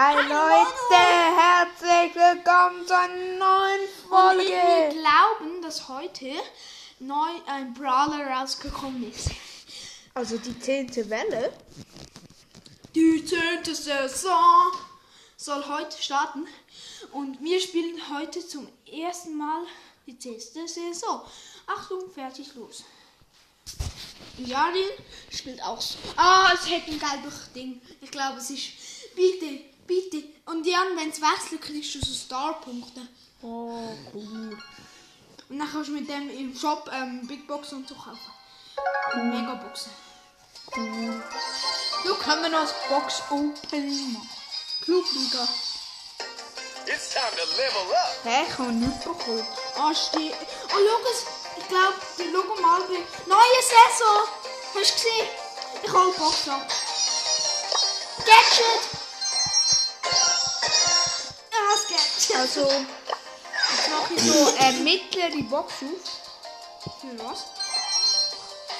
Hi Leute, herzlich willkommen zu einer neuen Und Folge. wir glauben, dass heute neu ein Brawler rausgekommen ist. Also die zehnte Welle. Die zehnte Saison soll heute starten. Und wir spielen heute zum ersten Mal die zehnte Saison. Achtung, fertig, los. Jarin spielt auch so. Ah, es hat ein gelbes Ding. Ich glaube, es ist. Bitte, bitte. Und Jan, wenn es wechselt, kriegst du so Starpunkte. Oh, cool. Und dann kannst du mit dem im Shop ähm, Big Box und so kaufen. Megaboxen. cool. Du können wir noch das Box Opening machen. Clubliga. It's time to level up. Hä, ich habe nichts bekommen. Ah, steht. Oh, es. Ich glaube, die Logo mal bei. Neue Saison! Hast du gesehen? Ich hole die Box ab. Gadget! Also, jetzt mache ich so eine mittlere Box auf. Für was?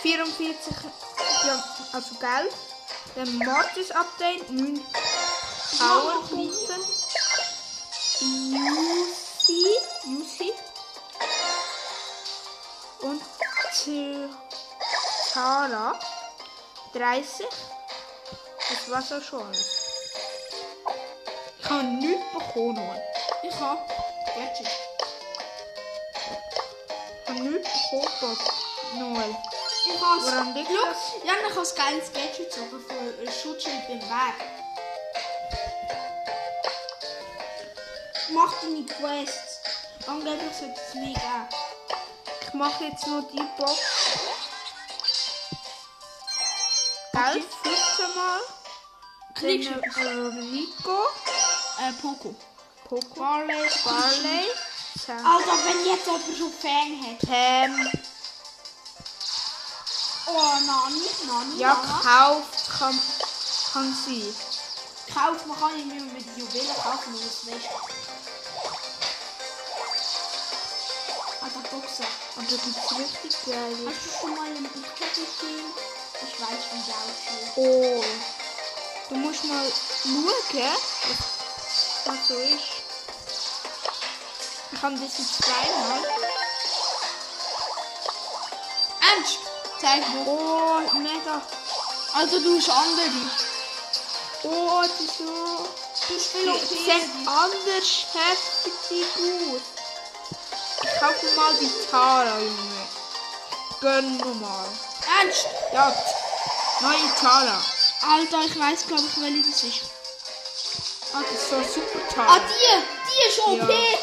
44, ja, also Geld. Dann Mortis Update, 9 Powerpunkte. Yusi, Yusi. Und Tara, 30. Das war's auch schon alles. Ich habe nichts bekommen. Ich habe Gadget. Ich habe nichts bekommen. Noel. Ich habe Woran liegt Schau, das? Ja, ich habe ein geiles Gadget gezogen für ein Schutzschild beim Weg. Mach deine Quests. Angeblich sollte es mir geben. Ich mache jetzt nur die Box. Geld, 15 Mal. Kriegst du äh, Rico, äh, Poco. Poco, Barley, Barley, Sam, Alter, wenn jetzt jemand schon Fan hat. Pam. Oh, Nani, Nani, Ja, Nana. gekauft kann, kann sie. Kauf, man kann nicht mehr mit Juwelen kaufen, nur das weißt Alter, Boxer. Aber da gibt es richtig geile. Hast du schon mal einen TikTok gesehen? Ich weiß, wie der aussieht. Oh. Du musst mal schauen, was so ist. Ich habe das jetzt zweimal. Ernst? Zeig mir. Oh, mega. Also du hast andere. Oh, das ist so. OP. sehen anders heftig gut. Ich kaufe mal die Tara, Junge. Gönn mal. Ernst? Ja, neue Tara. Alter, ich weiß glaube ich, welche das ist. Ah, das ist so super Ah, Tara. die! Die ist OP! Ja.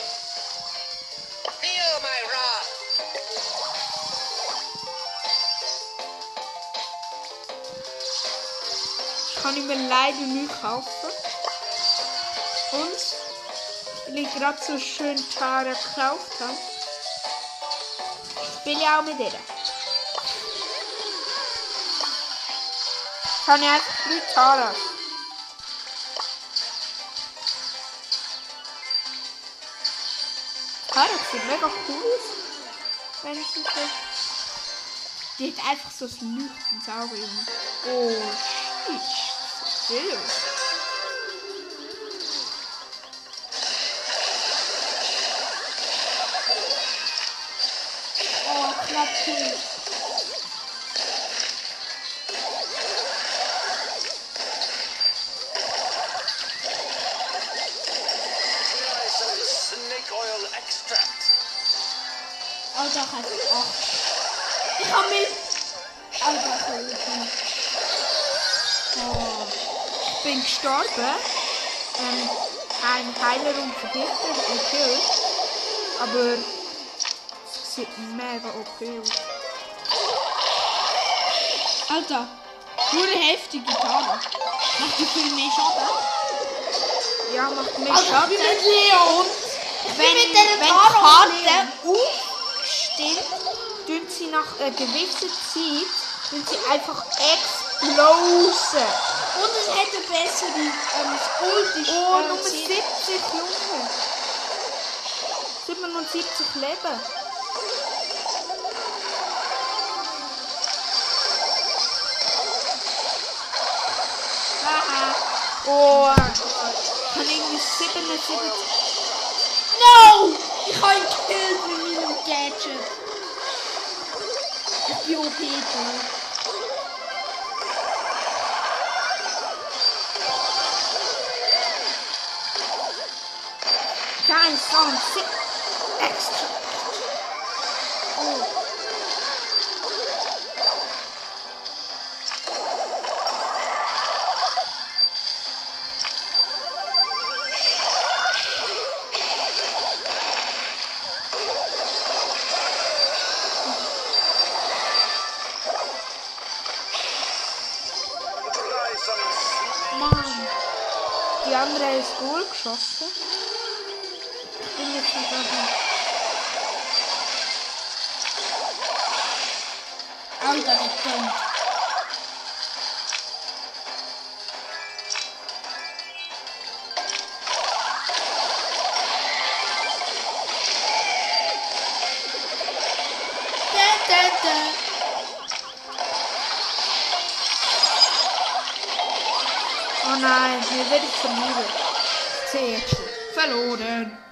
Nicht kaufen. Und, weil ich gerade so schön Tara gekauft habe, spiele ich auch mit ihr. Kann ich einfach drei Taras. Tara sieht mega cool aus. Wenn ich sie so... Die hat einfach so ein leuchtendes Auge. Oh, shit. So viel. Oh, knapp snake oil extract. Alter, ich habe mich... Alter, habe mich... Ich bin gestorben. Ähm, ein Heiler und vergiftet und killt. Aber es sieht mega okay aus. Alter, nur heftige Gitarre. Macht die viel mehr Schaden? Ja, macht mehr Alter, Schaden. ich bin mit Leon. Ich Wenn, bin mit der wenn Karte aufstimmt, tun sie nach einer gewissen Zeit tun sie einfach explosen. Es hätte bessere ähm, das Ult ist, Oh, Nummer sehr- 70, Junge. 77 Leben. Oh, Ich habe irgendwie 77. No! Ich habe ihn gekillt mit meinem Gadget. Ich bin OP and six extra. Ich bin jetzt nicht auf Alter, da, da. Oh nein, hier werde ich. Ich sehe jetzt schon. Verloren.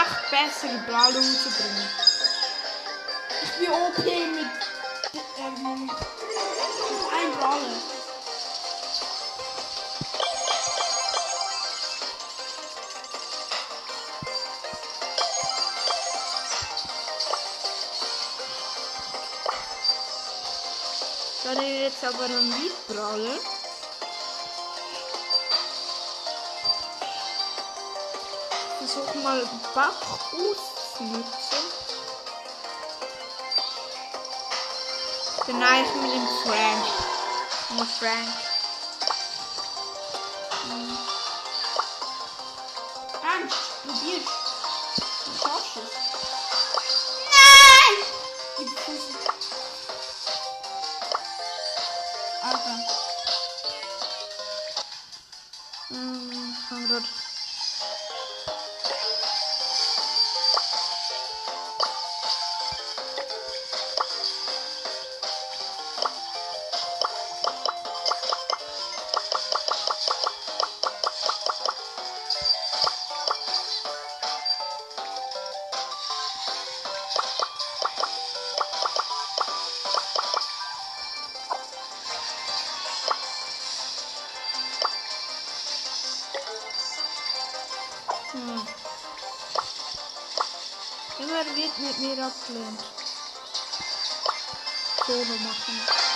Acht bessere Ball bringen. Ich bin OP mit, ähm, mit einem Brawler. Da ist jetzt aber ein Liedbrawler. Versuch mal Bach auszunutzen. Dann eigentlich mit dem Frank. Nur Frank. Wird mit mir abgelehnt. Solo machen.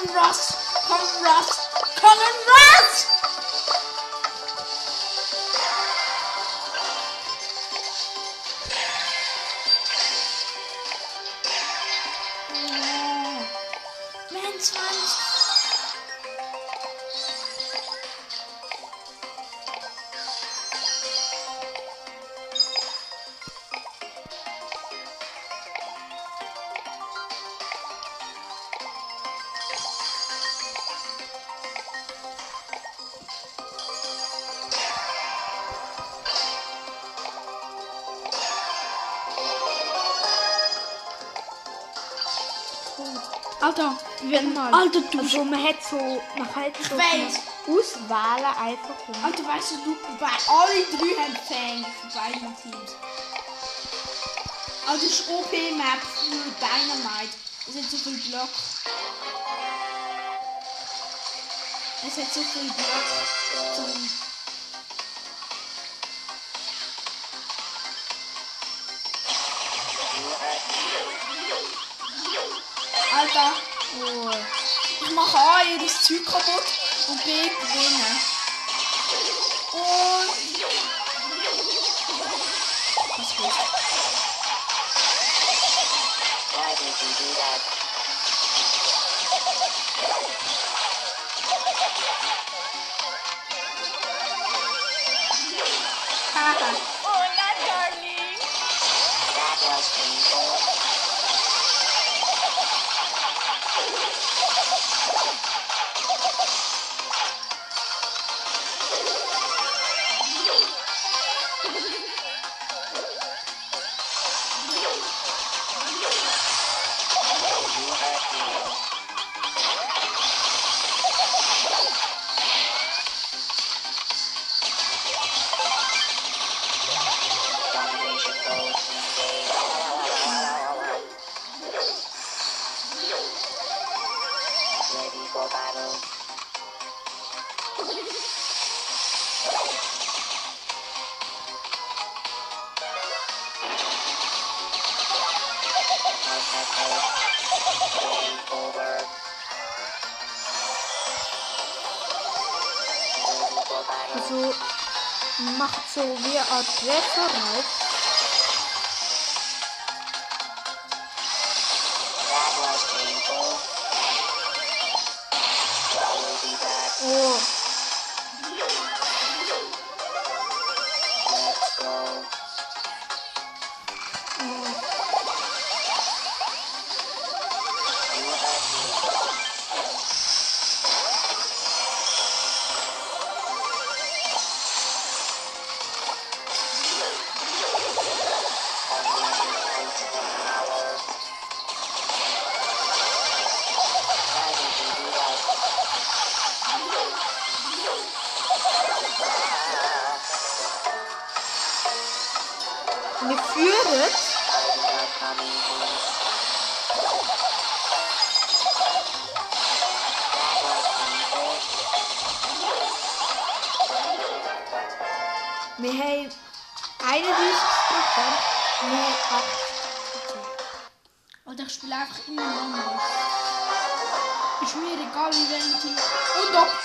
Komm, Ross. Komm, Ross. Komm, Ross! Wenn mal. Alter, du also man hat so, man hat so auswählen einfach. Und Alter, weißt du, du, bei alle drei haben Fang von beiden Teams. Also das ist OP-Map für Dynamite. Es hat so viel Block. Es hat so viel Block zum... Zeug kaputt und B gewinnen. Und. Was that? Haha. Art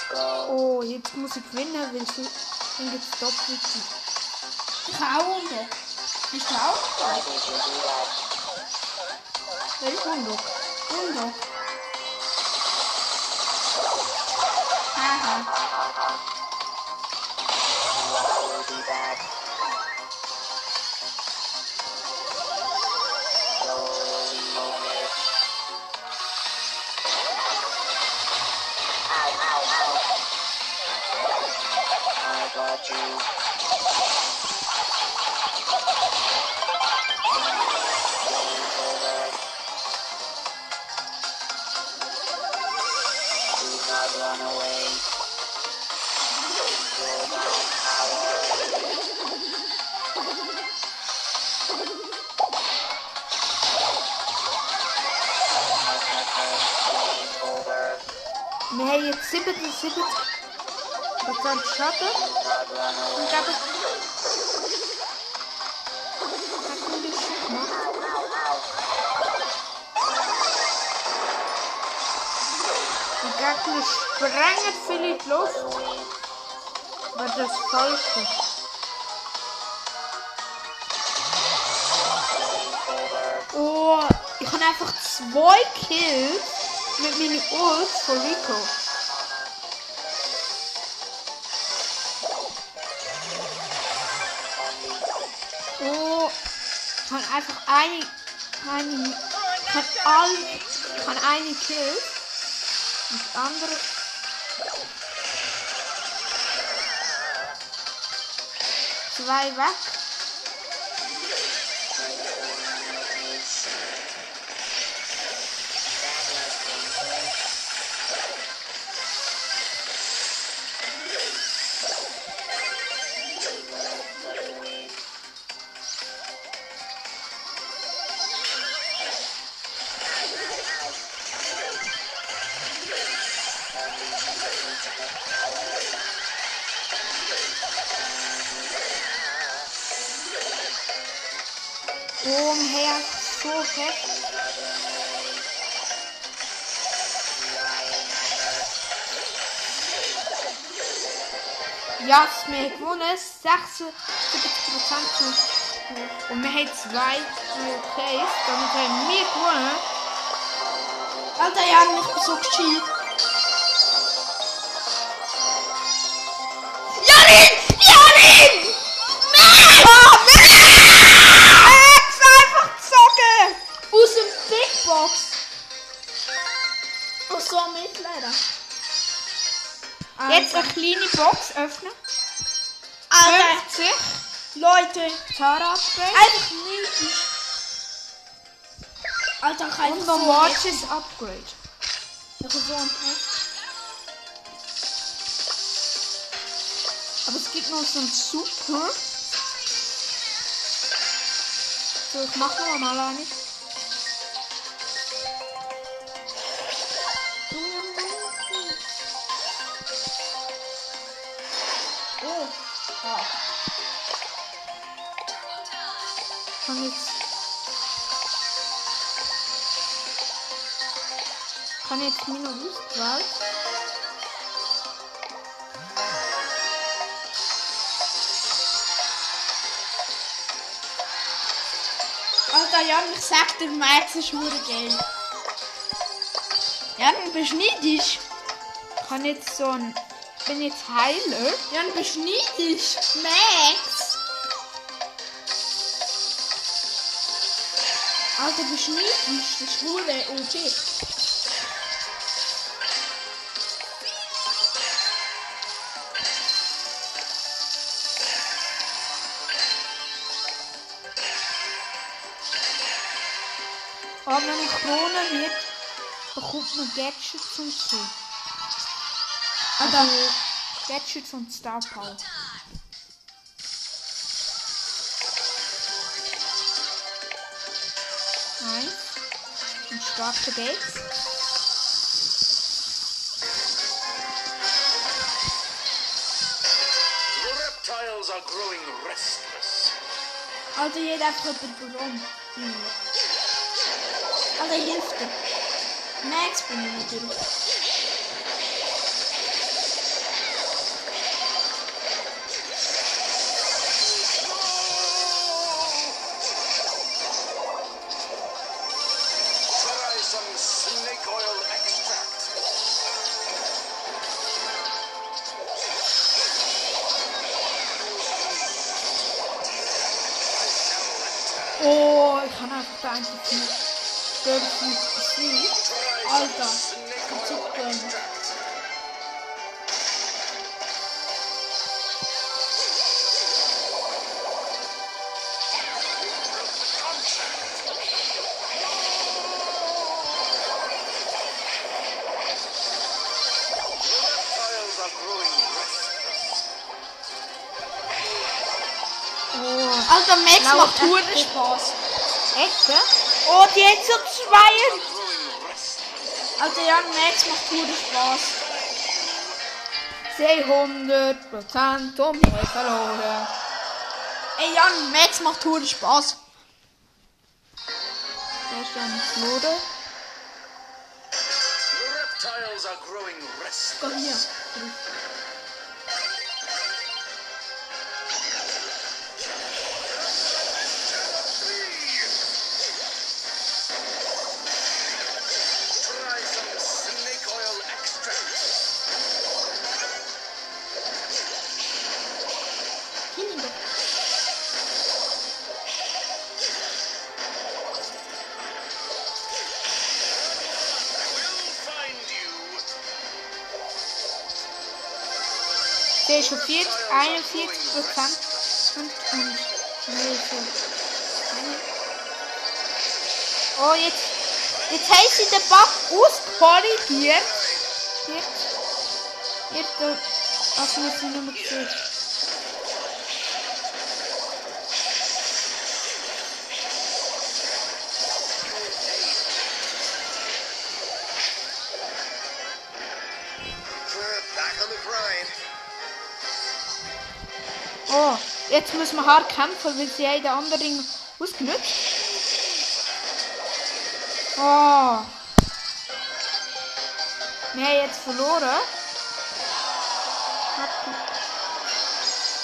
Go. Oh, jetzt muss ich gewinnen, weil sie dann gibt es Doppelte. Ich auch und ab. Bist du auch? Welch Hundok? Und ab. Haha. Wir haben jetzt 77 Prozent Schaden. Not run away. Und geben. Hat mir das schon gemacht? Die Gegner sprengen viel in die Luft. Aber das ist falsch. Oh, ich habe einfach zwei Kills mit meiner Ult von Rico. Oh, habe einfach eine, ich habe all, habe eine Kill. Und andere. Zwei weg. Ja, wir haben gewonnen. 76% zu. Und wir haben zwei UKs. Damit haben wir gewonnen. Alter Jan, ich bin so gechillt. Janin! Janin! Nein! Oh, nein! Max, einfach zocken! Aus dem Big Box. Oh, so mit leider. Jetzt eine kleine Box öffnen. Alter, 50 Leute, Zara Upgrade. einfach niedlich. Alter, kann Und noch Watches Upgrade. Ich habe so ein Test. Aber es gibt noch so ein Super. So, ich mach noch mal eine. Alter Jan, ich sag dir, Max ist hure geil. Jan, bist du neidisch? Kann jetzt so ein. Bin jetzt Heiler. Jan, bist du neidisch? Max! Alter, bist du neidisch? Das ist hure OP. Aber bekommt man Gadgets und so. Also, Gadgets und Star Power. Eins. Und starke Gates. The reptiles are growing restless. Alter, jeder hat jemand warum. Alter, hilf dir. Max bin ich natürlich. Zucker. Oh, Alter, Max Laut macht echt hure gut. Spaß. echt, ja? Oh, die hat so Zweier. Growing Alter, Jan, Max macht hure Spaß. 200 Prozent haben verloren. Ey, Jan, Max macht hure Spaß. Der ist verloren. The reptiles are growing restless. Komm hier. 40, 41 Prozent. Und, und, so. Oh, jetzt, jetzt haben sie den Bug auskorrigiert. Jetzt, jetzt, äh, was muss ich nicht mehr gesehen. Jetzt müssen wir hart kämpfen, weil sie haben den anderen ausgenutzt. Oh. Wir haben jetzt verloren.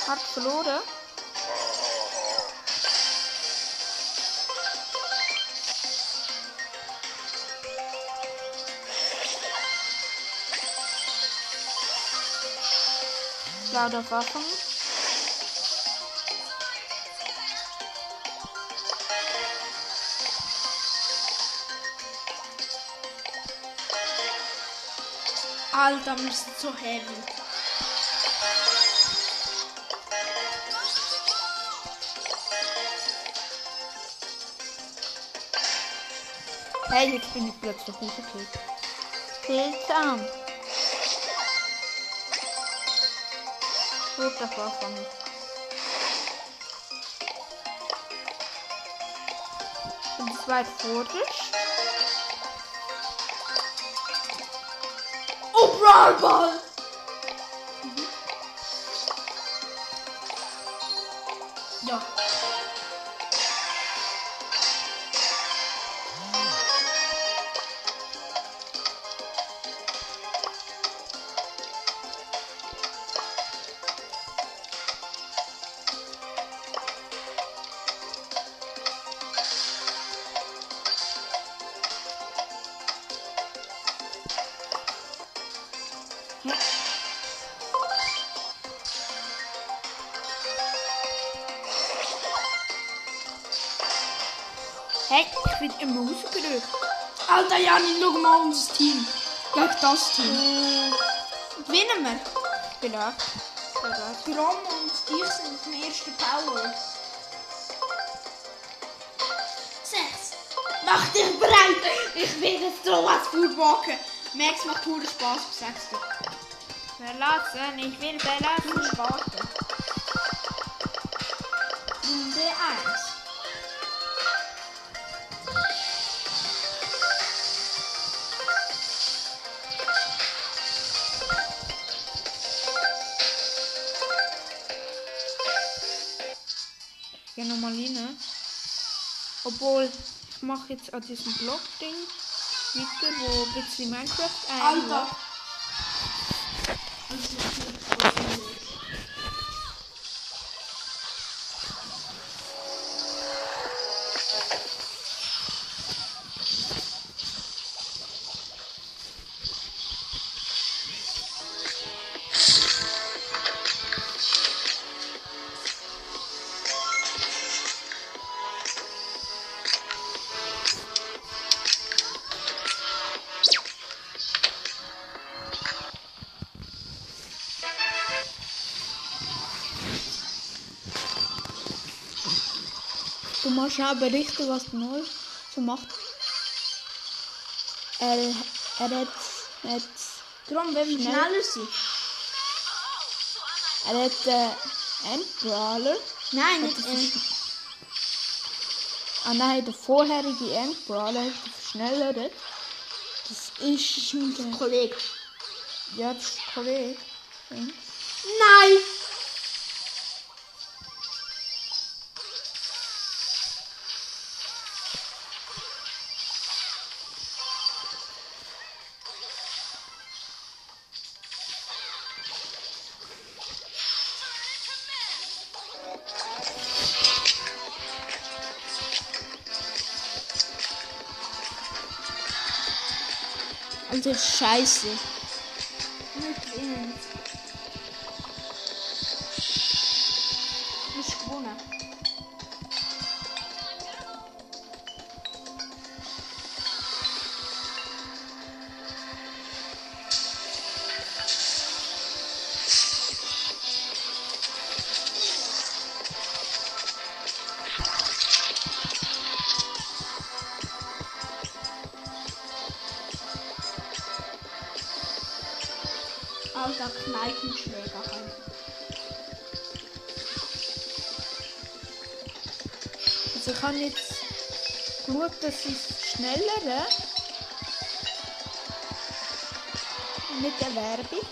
Hat verloren. Lauter Waffen. Alter, wir sind so heavy. Hey, jetzt bin ich plötzlich rausgekriegt. Seltsam. Gut, das war's von mir. Und weit vorderst. Oh, ich bin immer rausgerückt. Alter, Janin, schau mal unser Team. Gegen das Team. Gewinnen wir. Ich bin da. Bereit. Grom und ich sind auf dem ersten Power. Sechs. Mach dich bereit. Ich will jetzt so was vorwagen. Max macht puren Spaß auf sechster. Verlassen, ich will verlassen. Warten. Runde 1. gehe nochmal rein. Obwohl, ich mache jetzt an diesem Block-Ding weiter, wo ein bisschen Minecraft ein. Alter. Du musst schnell berichten, was du neu so macht. Er, er hat Darum wollen wir Schnell. schneller sein. er hat äh, Endbrawler. Nein, Hat nicht äh, Ah nein, der vorherige Endbrawler hat er verschnellert. Das ist ein Kollege. ja das ist Kollege. Nein! Also scheiße. Kneipenschläger halt. Also ich habe jetzt geschaut, dass ich schneller mit der Werbung.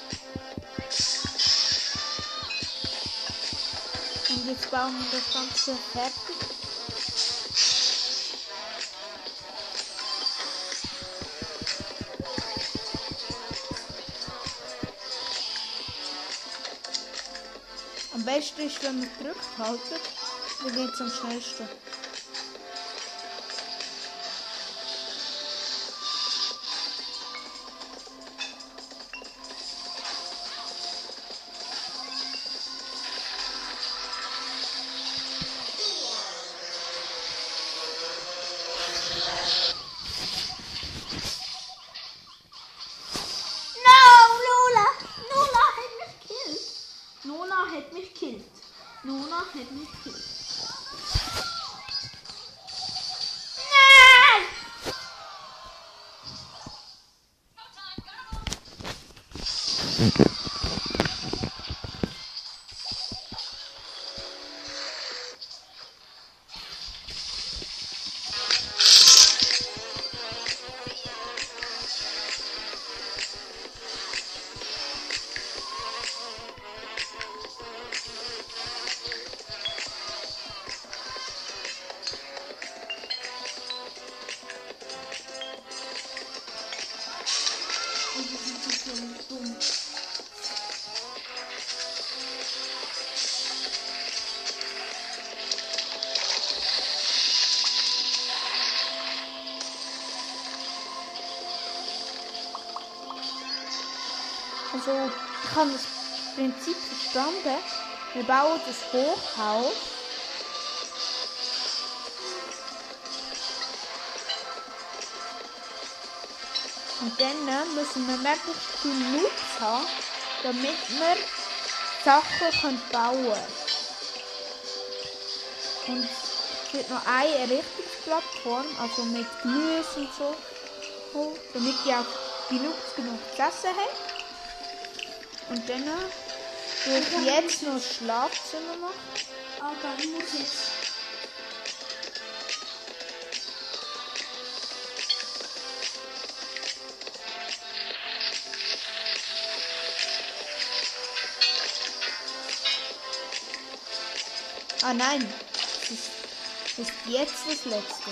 Und jetzt bauen wir das Ganze fertig. Am besten ist, wenn man drückt haltet, dann geht es am schnellsten. Die sind so dumm. Also, ich habe das Prinzip verstanden. Wir bauen das Hochhaus. Und dann müssen wir möglichst viele Loops haben, damit wir Sachen bauen können. Und es wird noch eine Errichtungsplattform, also mit Gemüse und so, damit die auch Loops genug zu essen haben. Und dann würde ich jetzt noch Schlafzimmer machen. Aber ich muss jetzt. Ah nein, das ist, das ist jetzt das letzte.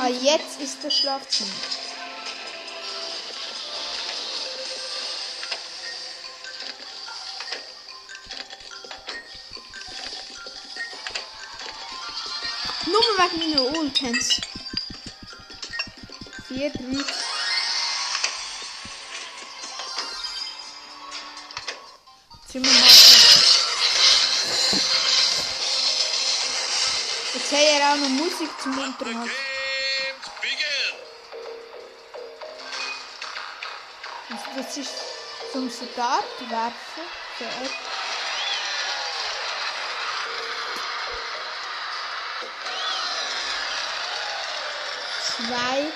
Ah, jetzt ist das Schlafzimmer. Wegen meiner Ultens. 4, 3. Zimmer machen. Jetzt hat er auch noch Musik zum Unterhalt. das ist zum Start werfen. So, äh,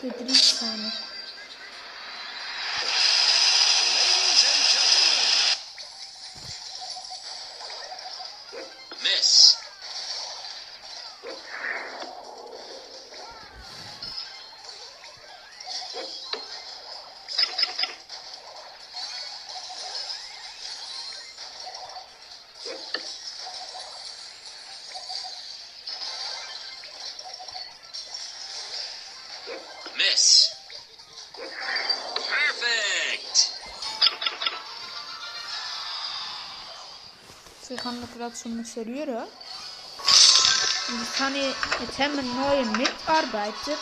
Zwei Ich gerade so müssen rühren. Und jetzt, kann ich, jetzt haben wir neuen Mitarbeiter.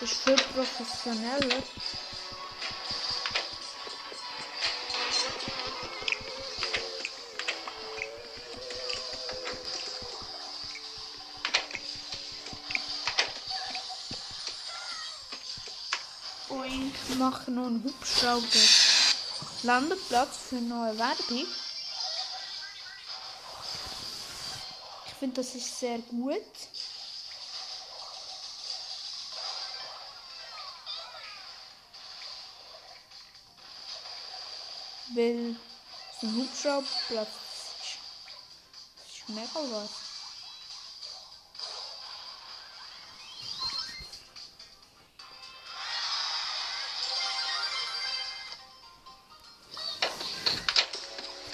Das ist viel professioneller. Oink. Wir machen noch einen Hubschrauber. Landeplatz für neue Werbung. Finde, das ist sehr gut. Weil so ein Hubschrauberplatz ist, mega was.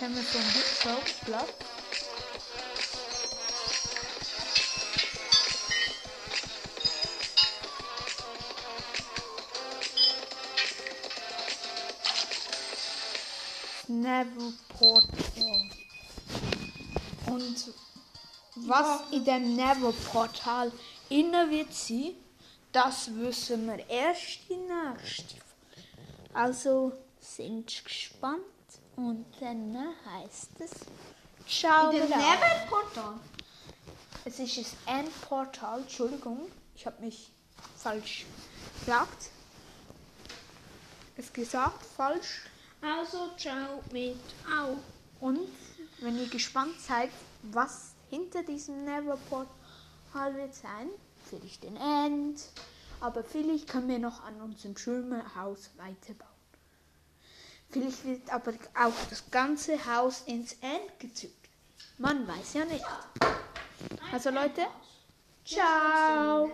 Haben wir so einen Hubschrauberplatz. Never Portal. Und was in dem Never Portal inne wird sein, das wissen wir erst in der nächsten. Also sind gespannt und dann heißt es Ciao. In dem Bra. Nebenportal. Es ist ein Endportal, Entschuldigung, ich habe mich falsch gesagt. Es gesagt falsch. Also, ciao mit Au. Und wenn ihr gespannt seid, was hinter diesem Neverportal wird sein, vielleicht den End, aber vielleicht können wir noch an unserem schönen Haus weiterbauen. Vielleicht wird aber auch das ganze Haus ins End gezügelt. Man weiß ja nicht. Also Leute, ciao.